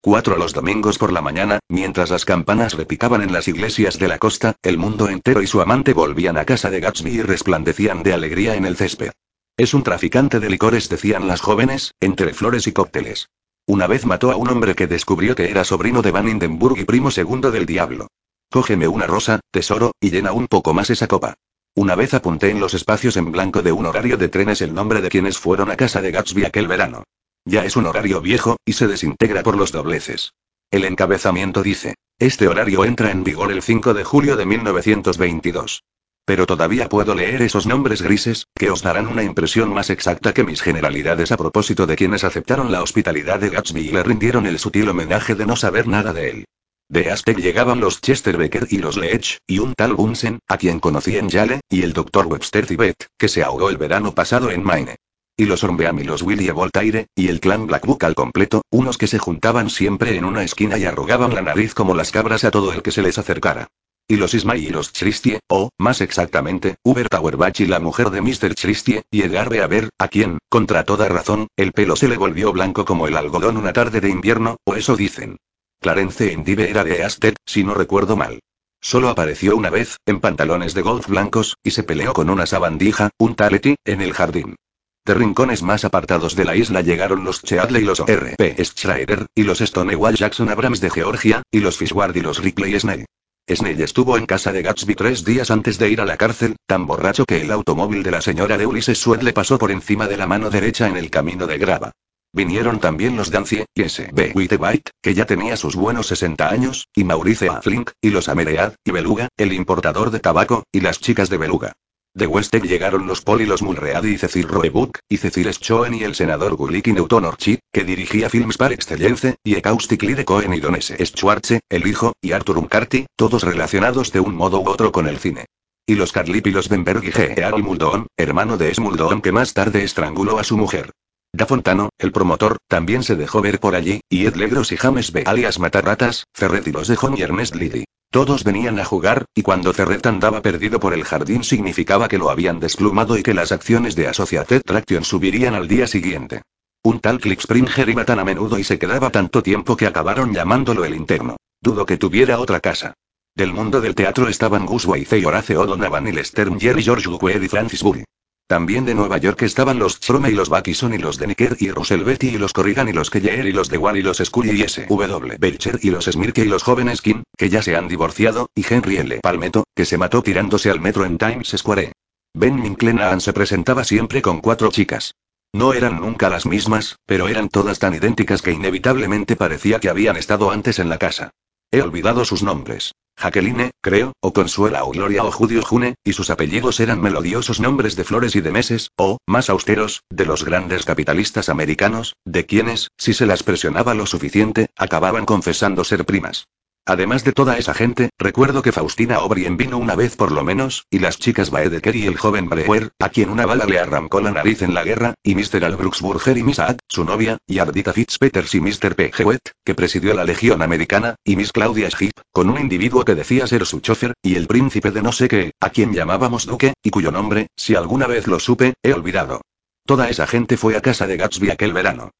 4 los domingos por la mañana, mientras las campanas repicaban en las iglesias de la costa, el mundo entero y su amante volvían a casa de Gatsby y resplandecían de alegría en el césped. Es un traficante de licores, decían las jóvenes, entre flores y cócteles. Una vez mató a un hombre que descubrió que era sobrino de Van Hindenburg y primo segundo del diablo. Cógeme una rosa, tesoro, y llena un poco más esa copa. Una vez apunté en los espacios en blanco de un horario de trenes el nombre de quienes fueron a casa de Gatsby aquel verano. Ya es un horario viejo, y se desintegra por los dobleces. El encabezamiento dice, este horario entra en vigor el 5 de julio de 1922. Pero todavía puedo leer esos nombres grises, que os darán una impresión más exacta que mis generalidades a propósito de quienes aceptaron la hospitalidad de Gatsby y le rindieron el sutil homenaje de no saber nada de él. De Aztec llegaban los Chester Becker y los Leech, y un tal Bunsen, a quien conocí en Yale, y el Dr. Webster Tibet, que se ahogó el verano pasado en Maine. Y los Orbeam y los William Voltaire, y el clan Blackbook al completo, unos que se juntaban siempre en una esquina y arrugaban la nariz como las cabras a todo el que se les acercara. Y los Ismay y los Christie, o, más exactamente, Hubert Auerbach y la mujer de Mr. Christie, y Edgarde a ver, a quien, contra toda razón, el pelo se le volvió blanco como el algodón una tarde de invierno, o eso dicen. Clarence Endive era de Asted, si no recuerdo mal. Solo apareció una vez, en pantalones de golf blancos, y se peleó con una sabandija, un taleti, en el jardín. De rincones más apartados de la isla llegaron los Cheadley y los R.P. Schrader, y los Stonewall Jackson Abrams de Georgia, y los Fishward y los Ripley Snell. Snell estuvo en casa de Gatsby tres días antes de ir a la cárcel, tan borracho que el automóvil de la señora de Ulysses Swed le pasó por encima de la mano derecha en el camino de grava. Vinieron también los Dancie, y S.B. Whitebite, que ya tenía sus buenos 60 años, y Maurice A. Flink, y los Ameread, y Beluga, el importador de tabaco, y las chicas de Beluga. De Westek llegaron los Paul y los Mulready y Cecil Roebuck, y Cecil Schoen y el senador Gulick Newton Orchid, que dirigía Films par excellence, y Ekaustic Lee de Cohen y Don S. Schwartze, el hijo, y Arthur Umcarty, todos relacionados de un modo u otro con el cine. Y los Carlip y los Benberg y G. Muldoon, hermano de. Muldoon que más tarde estranguló a su mujer. Da Fontano, el promotor, también se dejó ver por allí, y Ed Legros y James B. alias Matarratas, Ferret y los de John y Ernest Liddy. Todos venían a jugar, y cuando Ferret andaba perdido por el jardín significaba que lo habían desplumado y que las acciones de Associated Traction subirían al día siguiente. Un tal Click Springer iba tan a menudo y se quedaba tanto tiempo que acabaron llamándolo el interno. Dudo que tuviera otra casa. Del mundo del teatro estaban Gus y Horace O'Donovan y Lester Jerry George Duquesne y Francis Bury. También de Nueva York estaban los Strome y los Bakison y los de Nicker y Russell Betty y los Corrigan y los Keller y los de Wall y los Scully y S.W. Belcher y los Smirke y los jóvenes King, que ya se han divorciado, y Henry L. Palmetto, que se mató tirándose al metro en Times Square. Ben Minclenaan se presentaba siempre con cuatro chicas. No eran nunca las mismas, pero eran todas tan idénticas que inevitablemente parecía que habían estado antes en la casa. He olvidado sus nombres. Jacqueline, creo, o Consuela o Gloria o Judio June, y sus apellidos eran melodiosos nombres de flores y de meses, o, más austeros, de los grandes capitalistas americanos, de quienes, si se las presionaba lo suficiente, acababan confesando ser primas. Además de toda esa gente, recuerdo que Faustina O'Brien vino una vez por lo menos, y las chicas Baedeker y el joven Brewer, a quien una bala le arrancó la nariz en la guerra, y Mr. Al Brooksburger y Miss Ad, su novia, y Ardita Fitzpeters y Mr. P. Hewitt, que presidió la Legión Americana, y Miss Claudia Schip, con un individuo que decía ser su chofer, y el príncipe de no sé qué, a quien llamábamos Duque, y cuyo nombre, si alguna vez lo supe, he olvidado. Toda esa gente fue a casa de Gatsby aquel verano.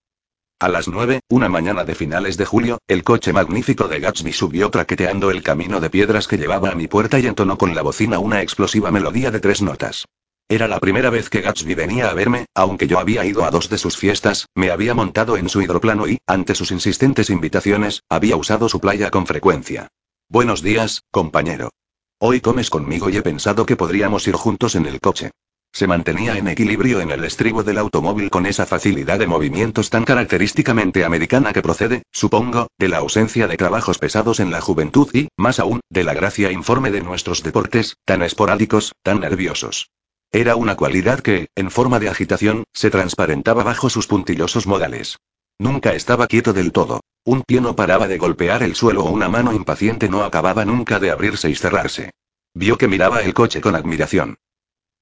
A las nueve, una mañana de finales de julio, el coche magnífico de Gatsby subió traqueteando el camino de piedras que llevaba a mi puerta y entonó con la bocina una explosiva melodía de tres notas. Era la primera vez que Gatsby venía a verme, aunque yo había ido a dos de sus fiestas, me había montado en su hidroplano y, ante sus insistentes invitaciones, había usado su playa con frecuencia. Buenos días, compañero. Hoy comes conmigo y he pensado que podríamos ir juntos en el coche. Se mantenía en equilibrio en el estribo del automóvil con esa facilidad de movimientos tan característicamente americana que procede, supongo, de la ausencia de trabajos pesados en la juventud y, más aún, de la gracia informe de nuestros deportes, tan esporádicos, tan nerviosos. Era una cualidad que, en forma de agitación, se transparentaba bajo sus puntillosos modales. Nunca estaba quieto del todo. Un pie no paraba de golpear el suelo o una mano impaciente no acababa nunca de abrirse y cerrarse. Vio que miraba el coche con admiración.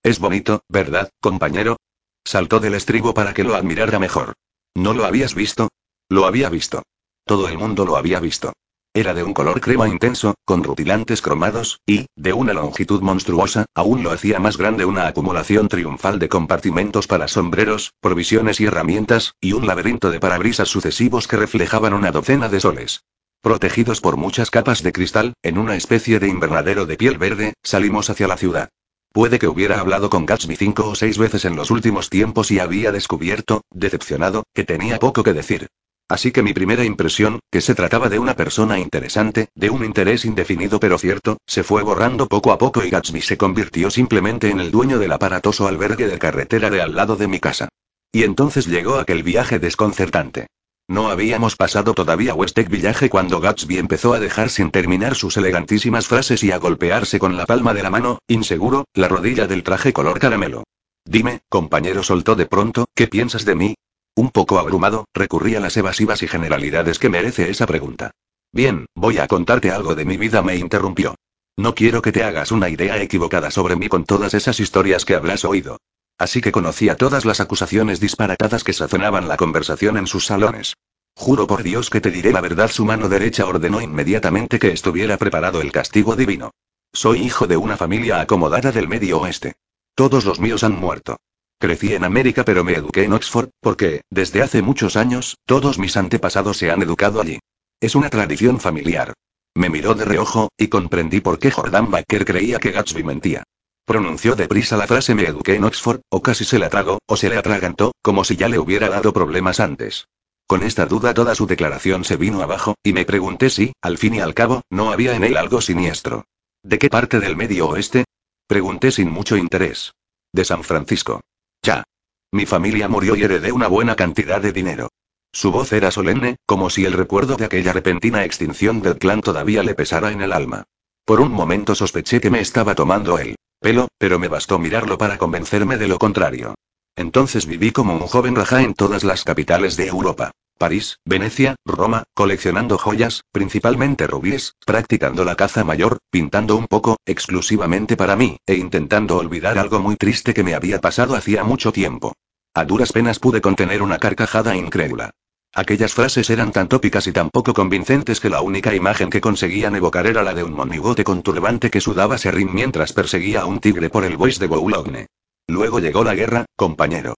Es bonito, ¿verdad, compañero? Saltó del estribo para que lo admirara mejor. ¿No lo habías visto? Lo había visto. Todo el mundo lo había visto. Era de un color crema intenso, con rutilantes cromados, y, de una longitud monstruosa, aún lo hacía más grande una acumulación triunfal de compartimentos para sombreros, provisiones y herramientas, y un laberinto de parabrisas sucesivos que reflejaban una docena de soles. Protegidos por muchas capas de cristal, en una especie de invernadero de piel verde, salimos hacia la ciudad. Puede que hubiera hablado con Gatsby cinco o seis veces en los últimos tiempos y había descubierto, decepcionado, que tenía poco que decir. Así que mi primera impresión, que se trataba de una persona interesante, de un interés indefinido pero cierto, se fue borrando poco a poco y Gatsby se convirtió simplemente en el dueño del aparatoso albergue de carretera de al lado de mi casa. Y entonces llegó aquel viaje desconcertante. No habíamos pasado todavía Westek Village cuando Gatsby empezó a dejar sin terminar sus elegantísimas frases y a golpearse con la palma de la mano, inseguro, la rodilla del traje color caramelo. Dime, compañero, soltó de pronto, ¿qué piensas de mí? Un poco abrumado, recurrí a las evasivas y generalidades que merece esa pregunta. Bien, voy a contarte algo de mi vida, me interrumpió. No quiero que te hagas una idea equivocada sobre mí con todas esas historias que habrás oído. Así que conocía todas las acusaciones disparatadas que sazonaban la conversación en sus salones. Juro por Dios que te diré la verdad, su mano derecha ordenó inmediatamente que estuviera preparado el castigo divino. Soy hijo de una familia acomodada del Medio Oeste. Todos los míos han muerto. Crecí en América pero me eduqué en Oxford, porque, desde hace muchos años, todos mis antepasados se han educado allí. Es una tradición familiar. Me miró de reojo, y comprendí por qué Jordan Baker creía que Gatsby mentía. Pronunció deprisa la frase me eduqué en Oxford, o casi se la tragó, o se le atragantó, como si ya le hubiera dado problemas antes. Con esta duda toda su declaración se vino abajo, y me pregunté si, al fin y al cabo, no había en él algo siniestro. ¿De qué parte del medio oeste? Pregunté sin mucho interés. De San Francisco. Ya. Mi familia murió y heredé una buena cantidad de dinero. Su voz era solemne, como si el recuerdo de aquella repentina extinción del clan todavía le pesara en el alma. Por un momento sospeché que me estaba tomando el pelo, pero me bastó mirarlo para convencerme de lo contrario. Entonces viví como un joven raja en todas las capitales de Europa. París, Venecia, Roma, coleccionando joyas, principalmente rubíes, practicando la caza mayor, pintando un poco, exclusivamente para mí, e intentando olvidar algo muy triste que me había pasado hacía mucho tiempo. A duras penas pude contener una carcajada incrédula. Aquellas frases eran tan tópicas y tan poco convincentes que la única imagen que conseguían evocar era la de un monigote con turbante que sudaba serrín mientras perseguía a un tigre por el Bois de Boulogne. Luego llegó la guerra, compañero.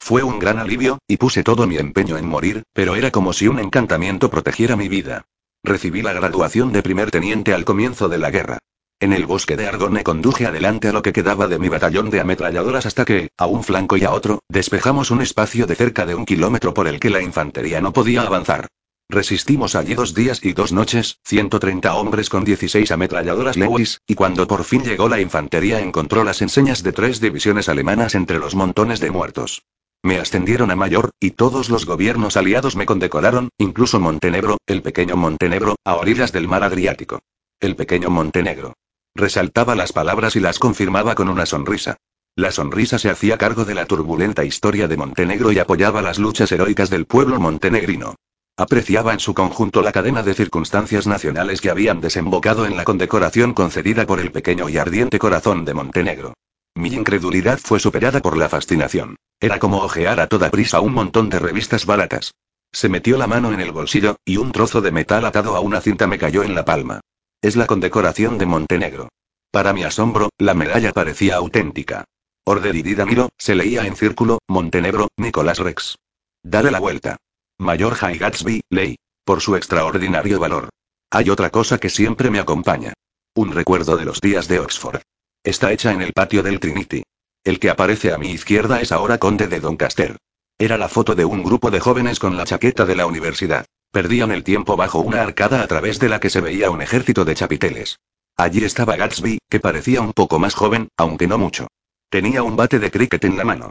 Fue un gran alivio, y puse todo mi empeño en morir, pero era como si un encantamiento protegiera mi vida. Recibí la graduación de primer teniente al comienzo de la guerra. En el bosque de Argonne conduje adelante a lo que quedaba de mi batallón de ametralladoras hasta que, a un flanco y a otro, despejamos un espacio de cerca de un kilómetro por el que la infantería no podía avanzar. Resistimos allí dos días y dos noches, 130 hombres con 16 ametralladoras Lewis, y cuando por fin llegó la infantería encontró las enseñas de tres divisiones alemanas entre los montones de muertos. Me ascendieron a mayor, y todos los gobiernos aliados me condecoraron, incluso Montenegro, el pequeño Montenegro, a orillas del mar Adriático. El pequeño Montenegro. Resaltaba las palabras y las confirmaba con una sonrisa. La sonrisa se hacía cargo de la turbulenta historia de Montenegro y apoyaba las luchas heroicas del pueblo montenegrino. Apreciaba en su conjunto la cadena de circunstancias nacionales que habían desembocado en la condecoración concedida por el pequeño y ardiente corazón de Montenegro. Mi incredulidad fue superada por la fascinación. Era como ojear a toda prisa un montón de revistas baratas. Se metió la mano en el bolsillo, y un trozo de metal atado a una cinta me cayó en la palma. Es la condecoración de Montenegro. Para mi asombro, la medalla parecía auténtica. Order y Danilo, se leía en círculo, Montenegro, Nicolás Rex. Dale la vuelta. Mayor High Gatsby, ley. Por su extraordinario valor. Hay otra cosa que siempre me acompaña. Un recuerdo de los días de Oxford. Está hecha en el patio del Trinity. El que aparece a mi izquierda es ahora conde de Doncaster. Era la foto de un grupo de jóvenes con la chaqueta de la universidad. Perdían el tiempo bajo una arcada a través de la que se veía un ejército de chapiteles. Allí estaba Gatsby, que parecía un poco más joven, aunque no mucho. Tenía un bate de cricket en la mano.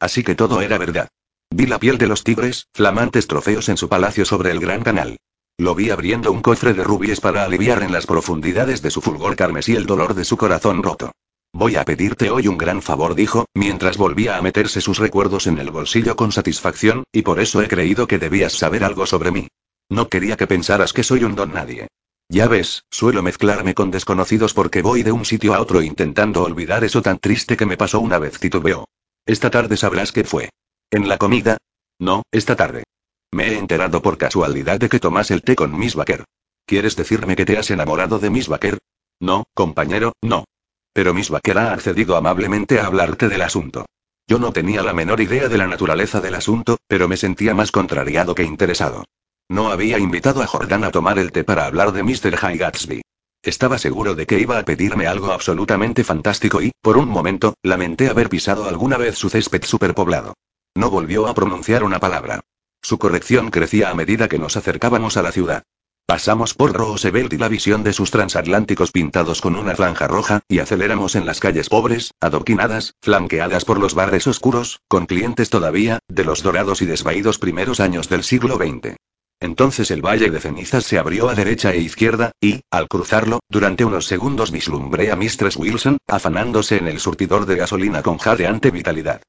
Así que todo era verdad. Vi la piel de los tigres, flamantes trofeos en su palacio sobre el Gran Canal. Lo vi abriendo un cofre de rubíes para aliviar en las profundidades de su fulgor carmesí el dolor de su corazón roto. Voy a pedirte hoy un gran favor, dijo, mientras volvía a meterse sus recuerdos en el bolsillo con satisfacción, y por eso he creído que debías saber algo sobre mí. No quería que pensaras que soy un don nadie. Ya ves, suelo mezclarme con desconocidos porque voy de un sitio a otro intentando olvidar eso tan triste que me pasó una vez, titubeo. Esta tarde sabrás qué fue. ¿En la comida? No, esta tarde. Me he enterado por casualidad de que tomas el té con Miss Baker. ¿Quieres decirme que te has enamorado de Miss Baker? No, compañero, no. Pero Miss Baker ha accedido amablemente a hablarte del asunto. Yo no tenía la menor idea de la naturaleza del asunto, pero me sentía más contrariado que interesado. No había invitado a Jordan a tomar el té para hablar de Mr. High Gatsby. Estaba seguro de que iba a pedirme algo absolutamente fantástico y, por un momento, lamenté haber pisado alguna vez su césped superpoblado. No volvió a pronunciar una palabra. Su corrección crecía a medida que nos acercábamos a la ciudad. Pasamos por Roosevelt y la visión de sus transatlánticos pintados con una franja roja, y aceleramos en las calles pobres, adoquinadas, flanqueadas por los bares oscuros, con clientes todavía, de los dorados y desvaídos primeros años del siglo XX. Entonces el valle de cenizas se abrió a derecha e izquierda, y, al cruzarlo, durante unos segundos vislumbré a Mistress Wilson, afanándose en el surtidor de gasolina con jadeante vitalidad.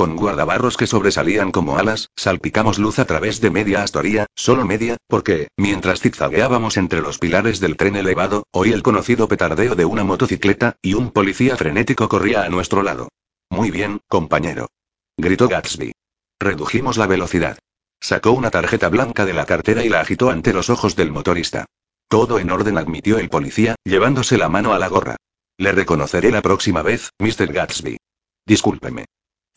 Con guardabarros que sobresalían como alas, salpicamos luz a través de media astoría, solo media, porque, mientras zigzagueábamos entre los pilares del tren elevado, oí el conocido petardeo de una motocicleta, y un policía frenético corría a nuestro lado. Muy bien, compañero. Gritó Gatsby. Redujimos la velocidad. Sacó una tarjeta blanca de la cartera y la agitó ante los ojos del motorista. Todo en orden, admitió el policía, llevándose la mano a la gorra. Le reconoceré la próxima vez, Mr. Gatsby. Discúlpeme.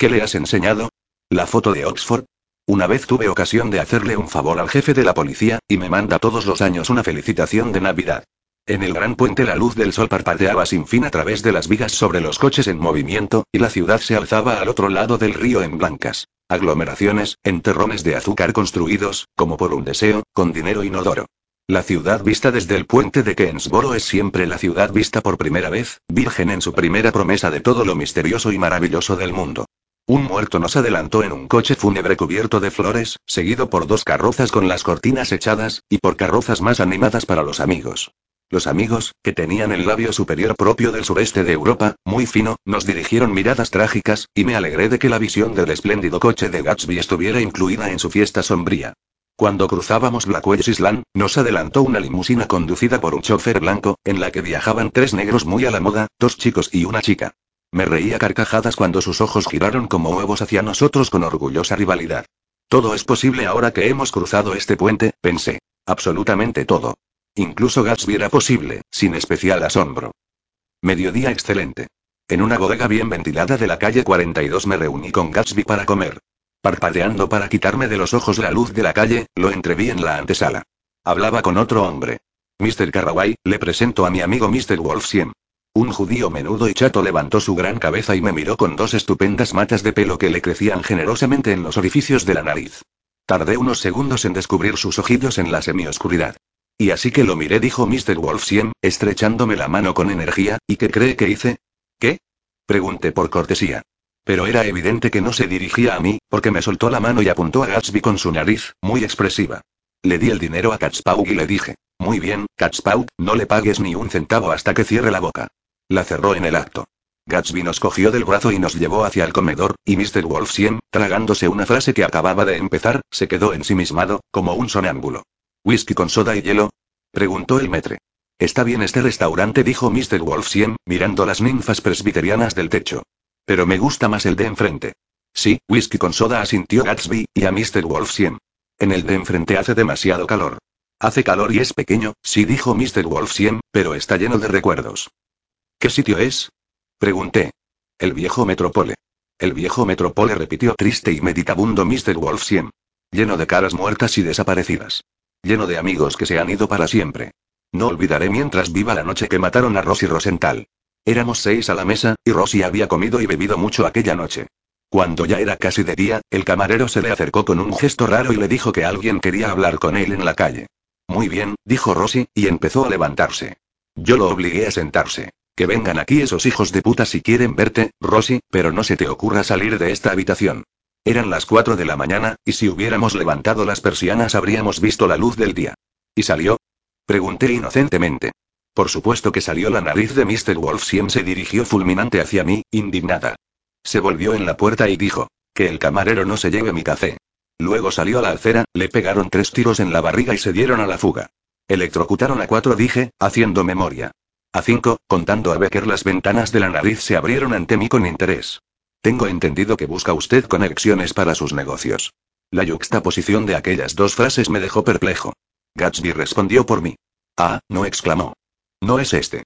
¿Qué le has enseñado? ¿La foto de Oxford? Una vez tuve ocasión de hacerle un favor al jefe de la policía, y me manda todos los años una felicitación de Navidad. En el gran puente la luz del sol parpadeaba sin fin a través de las vigas sobre los coches en movimiento, y la ciudad se alzaba al otro lado del río en blancas aglomeraciones, enterrones de azúcar construidos, como por un deseo, con dinero inodoro. La ciudad vista desde el puente de Kensboro es siempre la ciudad vista por primera vez, virgen en su primera promesa de todo lo misterioso y maravilloso del mundo. Un muerto nos adelantó en un coche fúnebre cubierto de flores, seguido por dos carrozas con las cortinas echadas, y por carrozas más animadas para los amigos. Los amigos, que tenían el labio superior propio del sureste de Europa, muy fino, nos dirigieron miradas trágicas, y me alegré de que la visión del espléndido coche de Gatsby estuviera incluida en su fiesta sombría. Cuando cruzábamos Blackwell Island, nos adelantó una limusina conducida por un chofer blanco, en la que viajaban tres negros muy a la moda, dos chicos y una chica. Me reía carcajadas cuando sus ojos giraron como huevos hacia nosotros con orgullosa rivalidad. Todo es posible ahora que hemos cruzado este puente, pensé. Absolutamente todo. Incluso Gatsby era posible, sin especial asombro. Mediodía excelente. En una bodega bien ventilada de la calle 42 me reuní con Gatsby para comer. Parpadeando para quitarme de los ojos la luz de la calle, lo entreví en la antesala. Hablaba con otro hombre. Mr. Carraway, le presento a mi amigo Mr. Wolfsiem. Un judío menudo y chato levantó su gran cabeza y me miró con dos estupendas matas de pelo que le crecían generosamente en los orificios de la nariz. Tardé unos segundos en descubrir sus ojillos en la semioscuridad. Y así que lo miré, dijo Mr. Wolfsiem, estrechándome la mano con energía, ¿y qué cree que hice? ¿Qué? Pregunté por cortesía. Pero era evidente que no se dirigía a mí, porque me soltó la mano y apuntó a Gatsby con su nariz, muy expresiva. Le di el dinero a Catspau y le dije, muy bien, Catspau, no le pagues ni un centavo hasta que cierre la boca. La cerró en el acto. Gatsby nos cogió del brazo y nos llevó hacia el comedor, y Mr. Wolfsiem, tragándose una frase que acababa de empezar, se quedó ensimismado, como un sonámbulo. ¿Whisky con soda y hielo? preguntó el metre. Está bien este restaurante, dijo Mr. Wolfsiem, mirando las ninfas presbiterianas del techo. Pero me gusta más el de enfrente. Sí, whisky con soda, asintió Gatsby, y a Mr. Wolfsiem. En el de enfrente hace demasiado calor. Hace calor y es pequeño, sí, dijo Mr. Wolfsiem, pero está lleno de recuerdos. ¿Qué sitio es? Pregunté. El viejo Metropole. El viejo Metropole repitió triste y meditabundo Mr. Wolfsiem. Lleno de caras muertas y desaparecidas. Lleno de amigos que se han ido para siempre. No olvidaré mientras viva la noche que mataron a Rosy Rosenthal. Éramos seis a la mesa, y Rosy había comido y bebido mucho aquella noche. Cuando ya era casi de día, el camarero se le acercó con un gesto raro y le dijo que alguien quería hablar con él en la calle. Muy bien, dijo Rosy, y empezó a levantarse. Yo lo obligué a sentarse. Que vengan aquí esos hijos de puta si quieren verte, Rosy, pero no se te ocurra salir de esta habitación. Eran las cuatro de la mañana, y si hubiéramos levantado las persianas habríamos visto la luz del día. ¿Y salió? Pregunté inocentemente. Por supuesto que salió la nariz de Mr. Wolfsiem se dirigió fulminante hacia mí, indignada. Se volvió en la puerta y dijo, que el camarero no se lleve mi café. Luego salió a la acera, le pegaron tres tiros en la barriga y se dieron a la fuga. Electrocutaron a cuatro, dije, haciendo memoria. A cinco, contando a Becker las ventanas de la nariz se abrieron ante mí con interés. Tengo entendido que busca usted conexiones para sus negocios. La yuxtaposición de aquellas dos frases me dejó perplejo. Gatsby respondió por mí. Ah, no exclamó. No es este.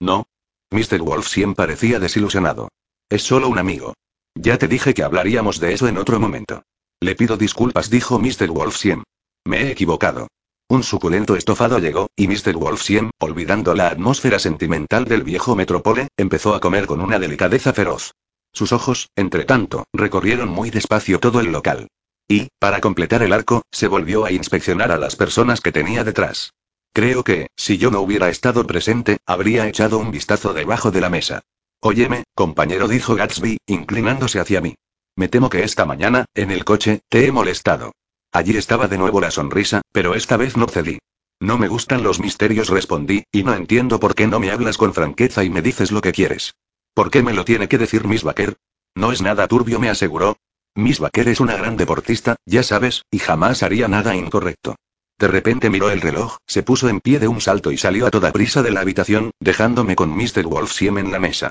No. Mr. Wolf siempre parecía desilusionado. Es solo un amigo. Ya te dije que hablaríamos de eso en otro momento. Le pido disculpas, dijo Mr. Wolfsiem. Me he equivocado. Un suculento estofado llegó, y Mr. Wolfsiem, olvidando la atmósfera sentimental del viejo metrópole, empezó a comer con una delicadeza feroz. Sus ojos, entre tanto, recorrieron muy despacio todo el local. Y, para completar el arco, se volvió a inspeccionar a las personas que tenía detrás. Creo que, si yo no hubiera estado presente, habría echado un vistazo debajo de la mesa. Óyeme, compañero, dijo Gatsby, inclinándose hacia mí. Me temo que esta mañana, en el coche, te he molestado. Allí estaba de nuevo la sonrisa, pero esta vez no cedí. No me gustan los misterios, respondí, y no entiendo por qué no me hablas con franqueza y me dices lo que quieres. ¿Por qué me lo tiene que decir Miss Baker? No es nada turbio, me aseguró. Miss Baker es una gran deportista, ya sabes, y jamás haría nada incorrecto. De repente miró el reloj, se puso en pie de un salto y salió a toda prisa de la habitación, dejándome con Mr. Wolfsiem en la mesa.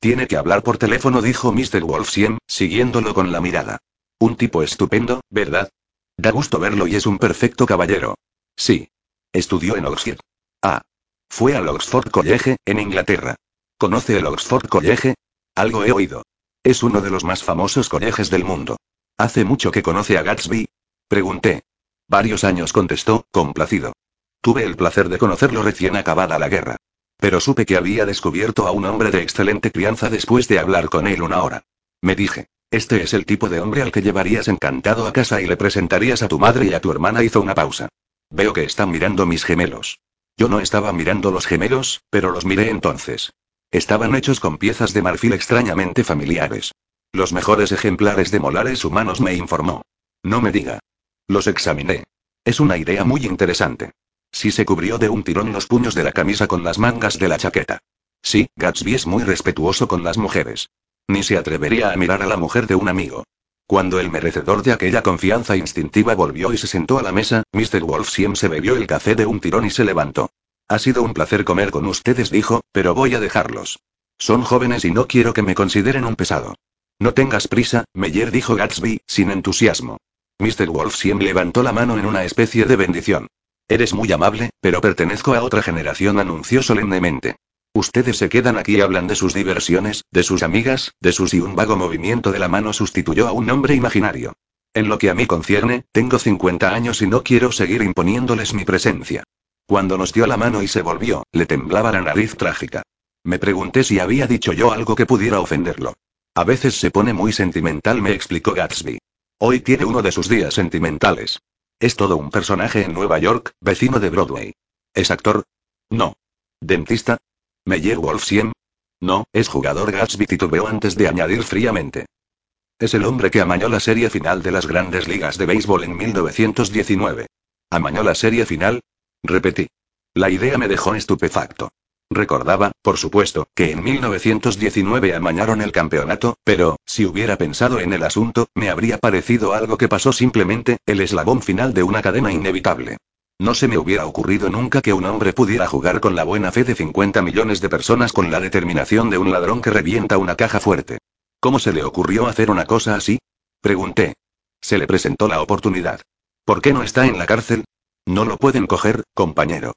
Tiene que hablar por teléfono, dijo Mr. Wolfsiem, siguiéndolo con la mirada. Un tipo estupendo, ¿verdad? Da gusto verlo y es un perfecto caballero. Sí. Estudió en Oxford. Ah. Fue al Oxford College, en Inglaterra. ¿Conoce el Oxford College? Algo he oído. Es uno de los más famosos colegios del mundo. ¿Hace mucho que conoce a Gatsby? Pregunté. Varios años contestó, complacido. Tuve el placer de conocerlo recién acabada la guerra. Pero supe que había descubierto a un hombre de excelente crianza después de hablar con él una hora. Me dije, este es el tipo de hombre al que llevarías encantado a casa y le presentarías a tu madre y a tu hermana. Hizo una pausa. Veo que están mirando mis gemelos. Yo no estaba mirando los gemelos, pero los miré entonces. Estaban hechos con piezas de marfil extrañamente familiares. Los mejores ejemplares de molares humanos me informó. No me diga. Los examiné. Es una idea muy interesante. Sí se cubrió de un tirón los puños de la camisa con las mangas de la chaqueta. Sí, Gatsby es muy respetuoso con las mujeres. Ni se atrevería a mirar a la mujer de un amigo. Cuando el merecedor de aquella confianza instintiva volvió y se sentó a la mesa, Mr. Wolfsiem se bebió el café de un tirón y se levantó. Ha sido un placer comer con ustedes, dijo, pero voy a dejarlos. Son jóvenes y no quiero que me consideren un pesado. No tengas prisa, Meyer dijo Gatsby, sin entusiasmo. Mr. Wolfsiem levantó la mano en una especie de bendición. Eres muy amable, pero pertenezco a otra generación, anunció solemnemente. Ustedes se quedan aquí y hablan de sus diversiones, de sus amigas, de sus y un vago movimiento de la mano sustituyó a un hombre imaginario. En lo que a mí concierne, tengo 50 años y no quiero seguir imponiéndoles mi presencia. Cuando nos dio la mano y se volvió, le temblaba la nariz trágica. Me pregunté si había dicho yo algo que pudiera ofenderlo. A veces se pone muy sentimental, me explicó Gatsby. Hoy tiene uno de sus días sentimentales. Es todo un personaje en Nueva York, vecino de Broadway. ¿Es actor? No. ¿Dentista? ¿Meyer Wolfsiem? No, es jugador Gatsby titubeó antes de añadir fríamente. Es el hombre que amañó la serie final de las grandes ligas de béisbol en 1919. ¿Amañó la serie final? Repetí. La idea me dejó estupefacto. Recordaba, por supuesto, que en 1919 amañaron el campeonato, pero, si hubiera pensado en el asunto, me habría parecido algo que pasó simplemente, el eslabón final de una cadena inevitable. No se me hubiera ocurrido nunca que un hombre pudiera jugar con la buena fe de 50 millones de personas con la determinación de un ladrón que revienta una caja fuerte. ¿Cómo se le ocurrió hacer una cosa así? Pregunté. Se le presentó la oportunidad. ¿Por qué no está en la cárcel? No lo pueden coger, compañero.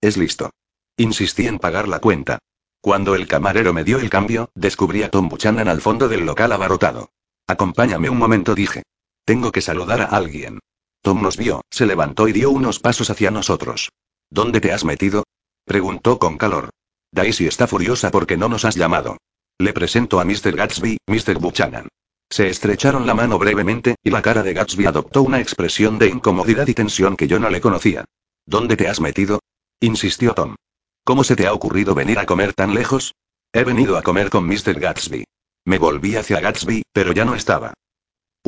Es listo. Insistí en pagar la cuenta. Cuando el camarero me dio el cambio, descubrí a Tom Buchanan al fondo del local abarrotado. Acompáñame un momento, dije. Tengo que saludar a alguien. Tom nos vio, se levantó y dio unos pasos hacia nosotros. ¿Dónde te has metido? preguntó con calor. Daisy está furiosa porque no nos has llamado. Le presento a Mr. Gatsby, Mr. Buchanan. Se estrecharon la mano brevemente, y la cara de Gatsby adoptó una expresión de incomodidad y tensión que yo no le conocía. ¿Dónde te has metido? insistió Tom. ¿Cómo se te ha ocurrido venir a comer tan lejos? He venido a comer con Mr. Gatsby. Me volví hacia Gatsby, pero ya no estaba.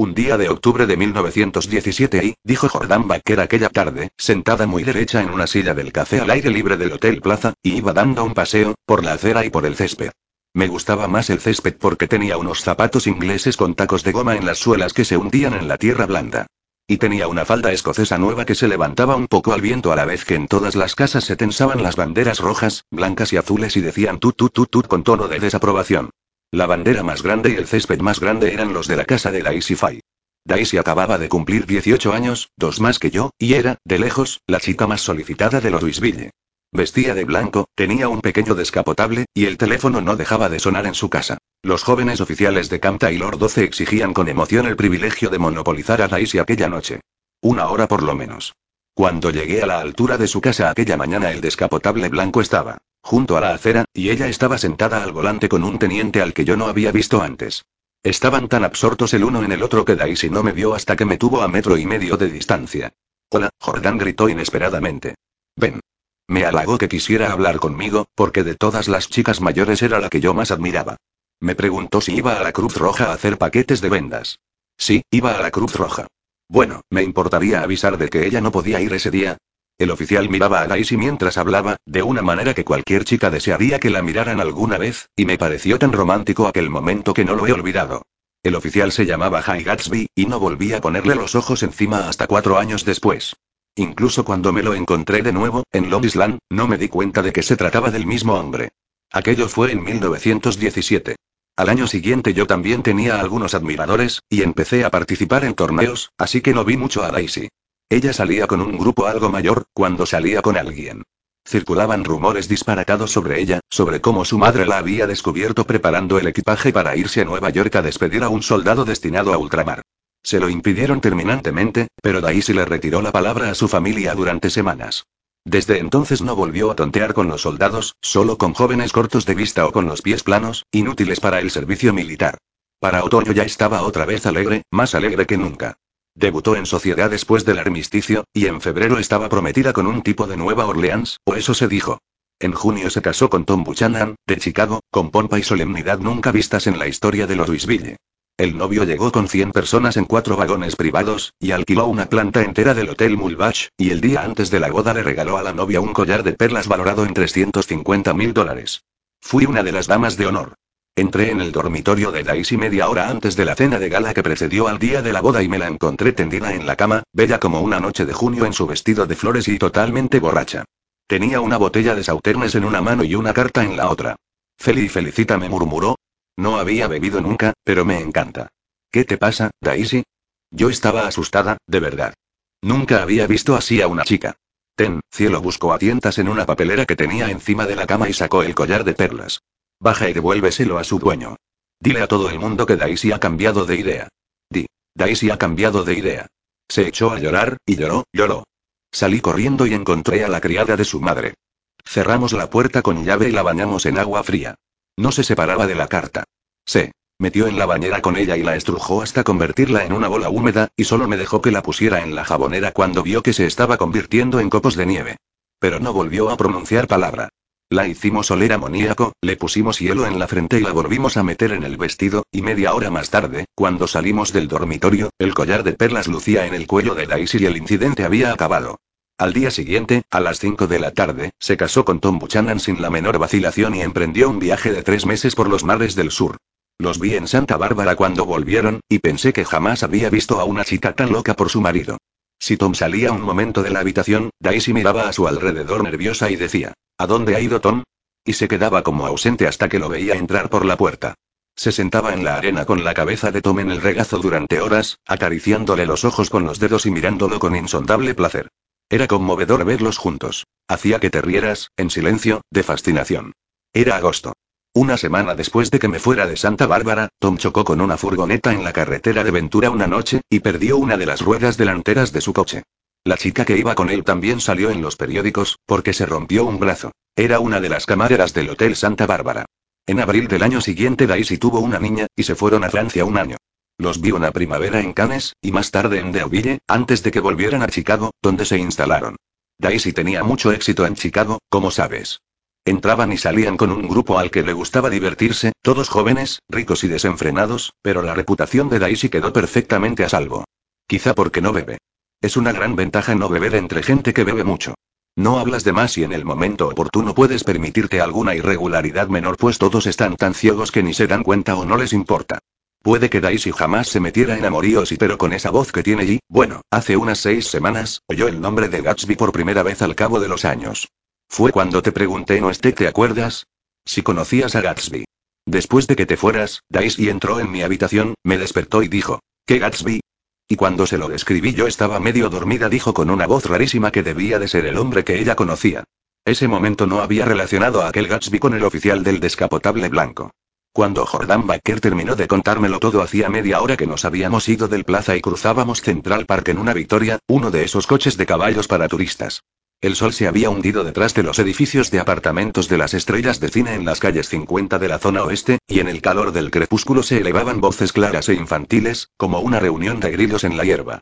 Un día de octubre de 1917 y, dijo Jordan Baker aquella tarde, sentada muy derecha en una silla del café al aire libre del Hotel Plaza, y iba dando un paseo, por la acera y por el césped. Me gustaba más el césped porque tenía unos zapatos ingleses con tacos de goma en las suelas que se hundían en la tierra blanda. Y tenía una falda escocesa nueva que se levantaba un poco al viento a la vez que en todas las casas se tensaban las banderas rojas, blancas y azules y decían tut tut tut tut con tono de desaprobación. La bandera más grande y el césped más grande eran los de la casa de Daisy Fay. Daisy acababa de cumplir 18 años, dos más que yo, y era, de lejos, la chica más solicitada de Louisville. Vestía de blanco, tenía un pequeño descapotable, y el teléfono no dejaba de sonar en su casa. Los jóvenes oficiales de Camp Taylor 12 exigían con emoción el privilegio de monopolizar a Daisy aquella noche. Una hora por lo menos. Cuando llegué a la altura de su casa aquella mañana el descapotable blanco estaba junto a la acera, y ella estaba sentada al volante con un teniente al que yo no había visto antes. Estaban tan absortos el uno en el otro que Daisy no me vio hasta que me tuvo a metro y medio de distancia. Hola, Jordan gritó inesperadamente. Ven. Me halagó que quisiera hablar conmigo, porque de todas las chicas mayores era la que yo más admiraba. Me preguntó si iba a la Cruz Roja a hacer paquetes de vendas. Sí, iba a la Cruz Roja. Bueno, me importaría avisar de que ella no podía ir ese día. El oficial miraba a Daisy mientras hablaba, de una manera que cualquier chica desearía que la miraran alguna vez, y me pareció tan romántico aquel momento que no lo he olvidado. El oficial se llamaba High Gatsby, y no volví a ponerle los ojos encima hasta cuatro años después. Incluso cuando me lo encontré de nuevo, en Long Island, no me di cuenta de que se trataba del mismo hombre. Aquello fue en 1917. Al año siguiente yo también tenía algunos admiradores, y empecé a participar en torneos, así que no vi mucho a Daisy. Ella salía con un grupo algo mayor, cuando salía con alguien. Circulaban rumores disparatados sobre ella, sobre cómo su madre la había descubierto preparando el equipaje para irse a Nueva York a despedir a un soldado destinado a ultramar. Se lo impidieron terminantemente, pero Daisy le retiró la palabra a su familia durante semanas. Desde entonces no volvió a tontear con los soldados, solo con jóvenes cortos de vista o con los pies planos, inútiles para el servicio militar. Para otoño ya estaba otra vez alegre, más alegre que nunca. Debutó en sociedad después del armisticio, y en febrero estaba prometida con un tipo de Nueva Orleans, o eso se dijo. En junio se casó con Tom Buchanan, de Chicago, con pompa y solemnidad nunca vistas en la historia de los Louisville. El novio llegó con 100 personas en cuatro vagones privados, y alquiló una planta entera del Hotel Mulbach, y el día antes de la boda le regaló a la novia un collar de perlas valorado en 350 mil dólares. Fui una de las damas de honor. Entré en el dormitorio de Daisy media hora antes de la cena de gala que precedió al día de la boda y me la encontré tendida en la cama, bella como una noche de junio en su vestido de flores y totalmente borracha. Tenía una botella de sauternes en una mano y una carta en la otra. Feli felicita me murmuró, no había bebido nunca, pero me encanta. ¿Qué te pasa, Daisy? Yo estaba asustada, de verdad. Nunca había visto así a una chica. Ten, cielo buscó a tientas en una papelera que tenía encima de la cama y sacó el collar de perlas. Baja y devuélveselo a su dueño. Dile a todo el mundo que Daisy ha cambiado de idea. Di. Daisy ha cambiado de idea. Se echó a llorar, y lloró, lloró. Salí corriendo y encontré a la criada de su madre. Cerramos la puerta con llave y la bañamos en agua fría. No se separaba de la carta. Se metió en la bañera con ella y la estrujó hasta convertirla en una bola húmeda, y solo me dejó que la pusiera en la jabonera cuando vio que se estaba convirtiendo en copos de nieve. Pero no volvió a pronunciar palabra. La hicimos oler amoníaco, le pusimos hielo en la frente y la volvimos a meter en el vestido, y media hora más tarde, cuando salimos del dormitorio, el collar de perlas lucía en el cuello de Daisy y el incidente había acabado. Al día siguiente, a las 5 de la tarde, se casó con Tom Buchanan sin la menor vacilación y emprendió un viaje de tres meses por los mares del sur. Los vi en Santa Bárbara cuando volvieron, y pensé que jamás había visto a una chica tan loca por su marido. Si Tom salía un momento de la habitación, Daisy miraba a su alrededor nerviosa y decía, ¿A dónde ha ido Tom? Y se quedaba como ausente hasta que lo veía entrar por la puerta. Se sentaba en la arena con la cabeza de Tom en el regazo durante horas, acariciándole los ojos con los dedos y mirándolo con insondable placer. Era conmovedor verlos juntos. Hacía que te rieras, en silencio, de fascinación. Era agosto. Una semana después de que me fuera de Santa Bárbara, Tom chocó con una furgoneta en la carretera de Ventura una noche, y perdió una de las ruedas delanteras de su coche. La chica que iba con él también salió en los periódicos, porque se rompió un brazo. Era una de las camareras del Hotel Santa Bárbara. En abril del año siguiente Daisy tuvo una niña, y se fueron a Francia un año. Los vi una primavera en Cannes, y más tarde en Deauville, antes de que volvieran a Chicago, donde se instalaron. Daisy tenía mucho éxito en Chicago, como sabes. Entraban y salían con un grupo al que le gustaba divertirse, todos jóvenes, ricos y desenfrenados, pero la reputación de Daisy quedó perfectamente a salvo. Quizá porque no bebe. Es una gran ventaja no beber entre gente que bebe mucho. No hablas de más y en el momento oportuno puedes permitirte alguna irregularidad menor pues todos están tan ciegos que ni se dan cuenta o no les importa. Puede que Daisy jamás se metiera en amoríos y pero con esa voz que tiene y, bueno, hace unas seis semanas, oyó el nombre de Gatsby por primera vez al cabo de los años. Fue cuando te pregunté, ¿no esté, te acuerdas? Si conocías a Gatsby. Después de que te fueras, Daisy entró en mi habitación, me despertó y dijo, ¿qué Gatsby? Y cuando se lo describí yo estaba medio dormida, dijo con una voz rarísima que debía de ser el hombre que ella conocía. Ese momento no había relacionado a aquel Gatsby con el oficial del descapotable blanco. Cuando Jordan Baker terminó de contármelo todo hacía media hora que nos habíamos ido del plaza y cruzábamos Central Park en una Victoria, uno de esos coches de caballos para turistas. El sol se había hundido detrás de los edificios de apartamentos de las estrellas de cine en las calles 50 de la zona oeste, y en el calor del crepúsculo se elevaban voces claras e infantiles, como una reunión de grillos en la hierba.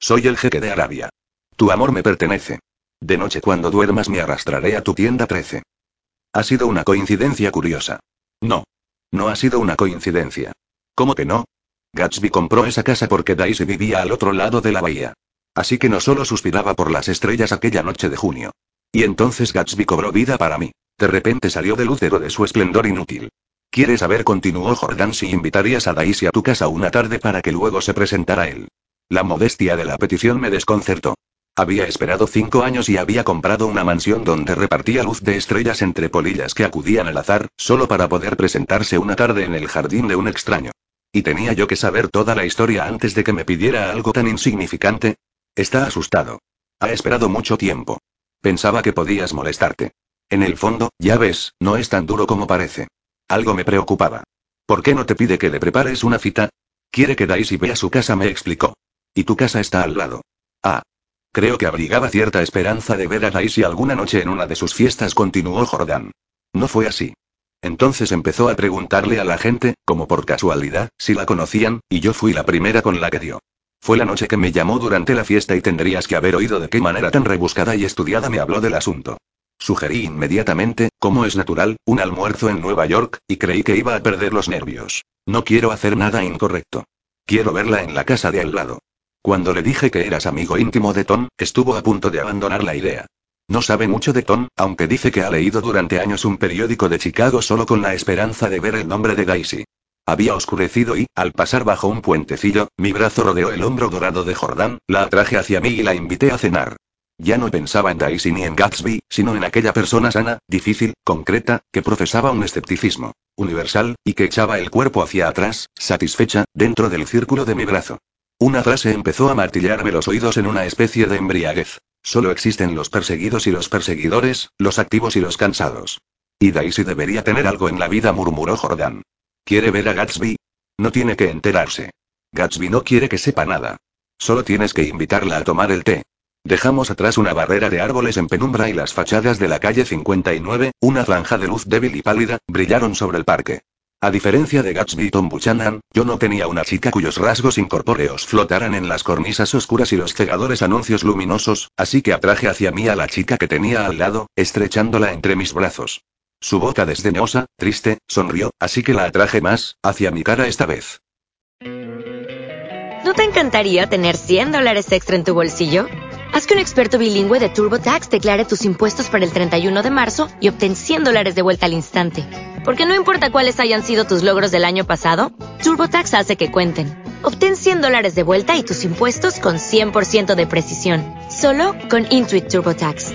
Soy el jeque de Arabia. Tu amor me pertenece. De noche cuando duermas me arrastraré a tu tienda 13. Ha sido una coincidencia curiosa. No. No ha sido una coincidencia. ¿Cómo que no? Gatsby compró esa casa porque Daisy vivía al otro lado de la bahía. Así que no solo suspiraba por las estrellas aquella noche de junio. Y entonces Gatsby cobró vida para mí. De repente salió del útero de su esplendor inútil. ¿Quieres saber? continuó Jordan si invitarías a Daisy a tu casa una tarde para que luego se presentara él. La modestia de la petición me desconcertó. Había esperado cinco años y había comprado una mansión donde repartía luz de estrellas entre polillas que acudían al azar, solo para poder presentarse una tarde en el jardín de un extraño. ¿Y tenía yo que saber toda la historia antes de que me pidiera algo tan insignificante? Está asustado. Ha esperado mucho tiempo. Pensaba que podías molestarte. En el fondo, ya ves, no es tan duro como parece. Algo me preocupaba. ¿Por qué no te pide que le prepares una cita? Quiere que Daisy vea su casa, me explicó. Y tu casa está al lado. Ah. Creo que abrigaba cierta esperanza de ver a Daisy alguna noche en una de sus fiestas, continuó Jordan. No fue así. Entonces empezó a preguntarle a la gente, como por casualidad, si la conocían, y yo fui la primera con la que dio. Fue la noche que me llamó durante la fiesta y tendrías que haber oído de qué manera tan rebuscada y estudiada me habló del asunto. Sugerí inmediatamente, como es natural, un almuerzo en Nueva York, y creí que iba a perder los nervios. No quiero hacer nada incorrecto. Quiero verla en la casa de al lado. Cuando le dije que eras amigo íntimo de Tom, estuvo a punto de abandonar la idea. No sabe mucho de Tom, aunque dice que ha leído durante años un periódico de Chicago solo con la esperanza de ver el nombre de Daisy. Había oscurecido y, al pasar bajo un puentecillo, mi brazo rodeó el hombro dorado de Jordán, la atraje hacia mí y la invité a cenar. Ya no pensaba en Daisy ni en Gatsby, sino en aquella persona sana, difícil, concreta, que profesaba un escepticismo universal, y que echaba el cuerpo hacia atrás, satisfecha, dentro del círculo de mi brazo. Una frase empezó a martillarme los oídos en una especie de embriaguez. Solo existen los perseguidos y los perseguidores, los activos y los cansados. Y Daisy debería tener algo en la vida, murmuró Jordán. ¿Quiere ver a Gatsby? No tiene que enterarse. Gatsby no quiere que sepa nada. Solo tienes que invitarla a tomar el té. Dejamos atrás una barrera de árboles en penumbra y las fachadas de la calle 59, una franja de luz débil y pálida, brillaron sobre el parque. A diferencia de Gatsby y Tom Buchanan, yo no tenía una chica cuyos rasgos incorpóreos flotaran en las cornisas oscuras y los cegadores anuncios luminosos, así que atraje hacia mí a la chica que tenía al lado, estrechándola entre mis brazos. Su boca desdeñosa, triste, sonrió, así que la atraje más, hacia mi cara esta vez. ¿No te encantaría tener 100 dólares extra en tu bolsillo? Haz que un experto bilingüe de TurboTax declare tus impuestos para el 31 de marzo y obtén 100 dólares de vuelta al instante. Porque no importa cuáles hayan sido tus logros del año pasado, TurboTax hace que cuenten. Obtén 100 dólares de vuelta y tus impuestos con 100% de precisión. Solo con Intuit TurboTax.